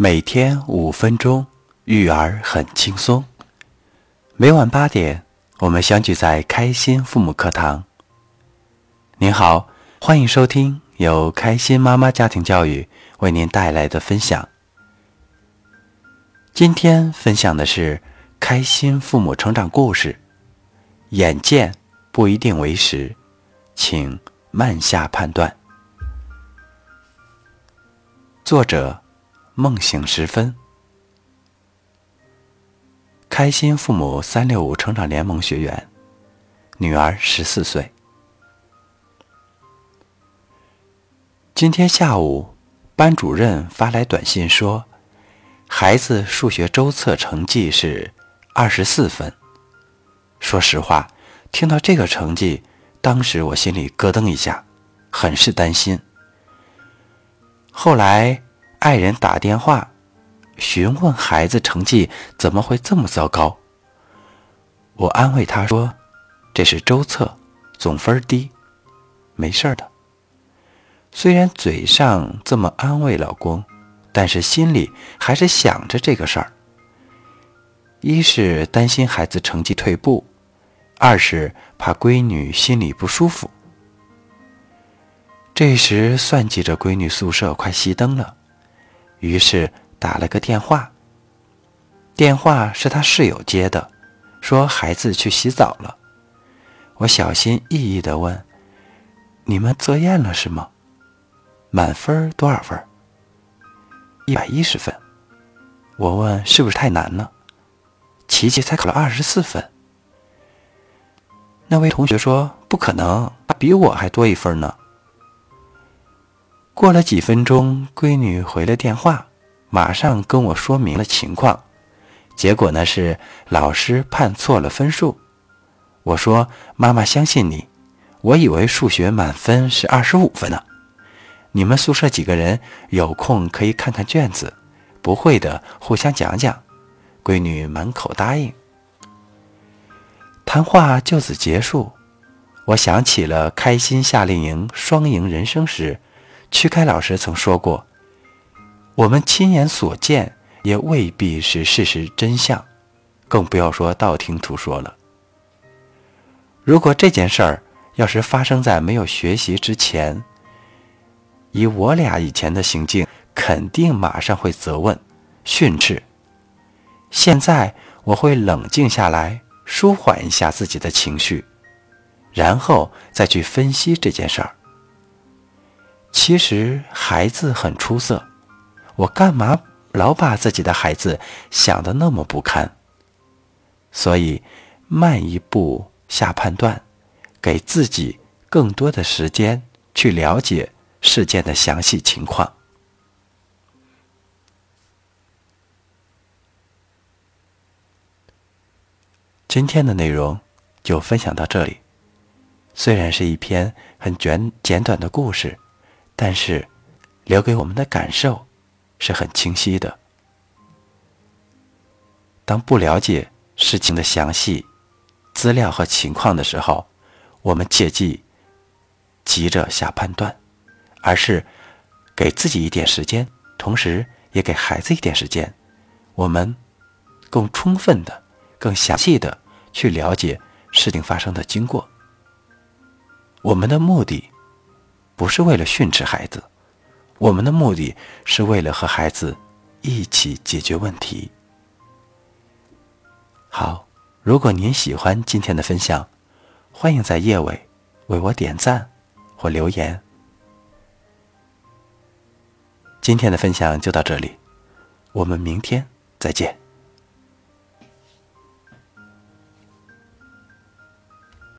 每天五分钟，育儿很轻松。每晚八点，我们相聚在开心父母课堂。您好，欢迎收听由开心妈妈家庭教育为您带来的分享。今天分享的是开心父母成长故事。眼见不一定为实，请慢下判断。作者。梦醒时分，开心父母三六五成长联盟学员，女儿十四岁。今天下午，班主任发来短信说，孩子数学周测成绩是二十四分。说实话，听到这个成绩，当时我心里咯噔一下，很是担心。后来。爱人打电话询问孩子成绩怎么会这么糟糕，我安慰他说：“这是周测，总分低，没事的。”虽然嘴上这么安慰老公，但是心里还是想着这个事儿。一是担心孩子成绩退步，二是怕闺女心里不舒服。这时算计着闺女宿舍快熄灯了。于是打了个电话，电话是他室友接的，说孩子去洗澡了。我小心翼翼地问：“你们测验了是吗？满分多少分？”一百一十分。我问：“是不是太难了？”琪琪才考了二十四分。那位同学说：“不可能，他比我还多一分呢。”过了几分钟，闺女回了电话，马上跟我说明了情况。结果呢是老师判错了分数。我说：“妈妈相信你，我以为数学满分是二十五分呢。你们宿舍几个人有空可以看看卷子，不会的互相讲讲。”闺女满口答应。谈话就此结束。我想起了开心夏令营双赢人生时。曲开老师曾说过：“我们亲眼所见也未必是事实真相，更不要说道听途说了。如果这件事儿要是发生在没有学习之前，以我俩以前的行径，肯定马上会责问、训斥。现在我会冷静下来，舒缓一下自己的情绪，然后再去分析这件事儿。”其实孩子很出色，我干嘛老把自己的孩子想得那么不堪？所以慢一步下判断，给自己更多的时间去了解事件的详细情况。今天的内容就分享到这里，虽然是一篇很简简短的故事。但是，留给我们的感受是很清晰的。当不了解事情的详细资料和情况的时候，我们切记急着下判断，而是给自己一点时间，同时也给孩子一点时间，我们更充分的、更详细的去了解事情发生的经过。我们的目的。不是为了训斥孩子，我们的目的是为了和孩子一起解决问题。好，如果您喜欢今天的分享，欢迎在页尾为我点赞或留言。今天的分享就到这里，我们明天再见。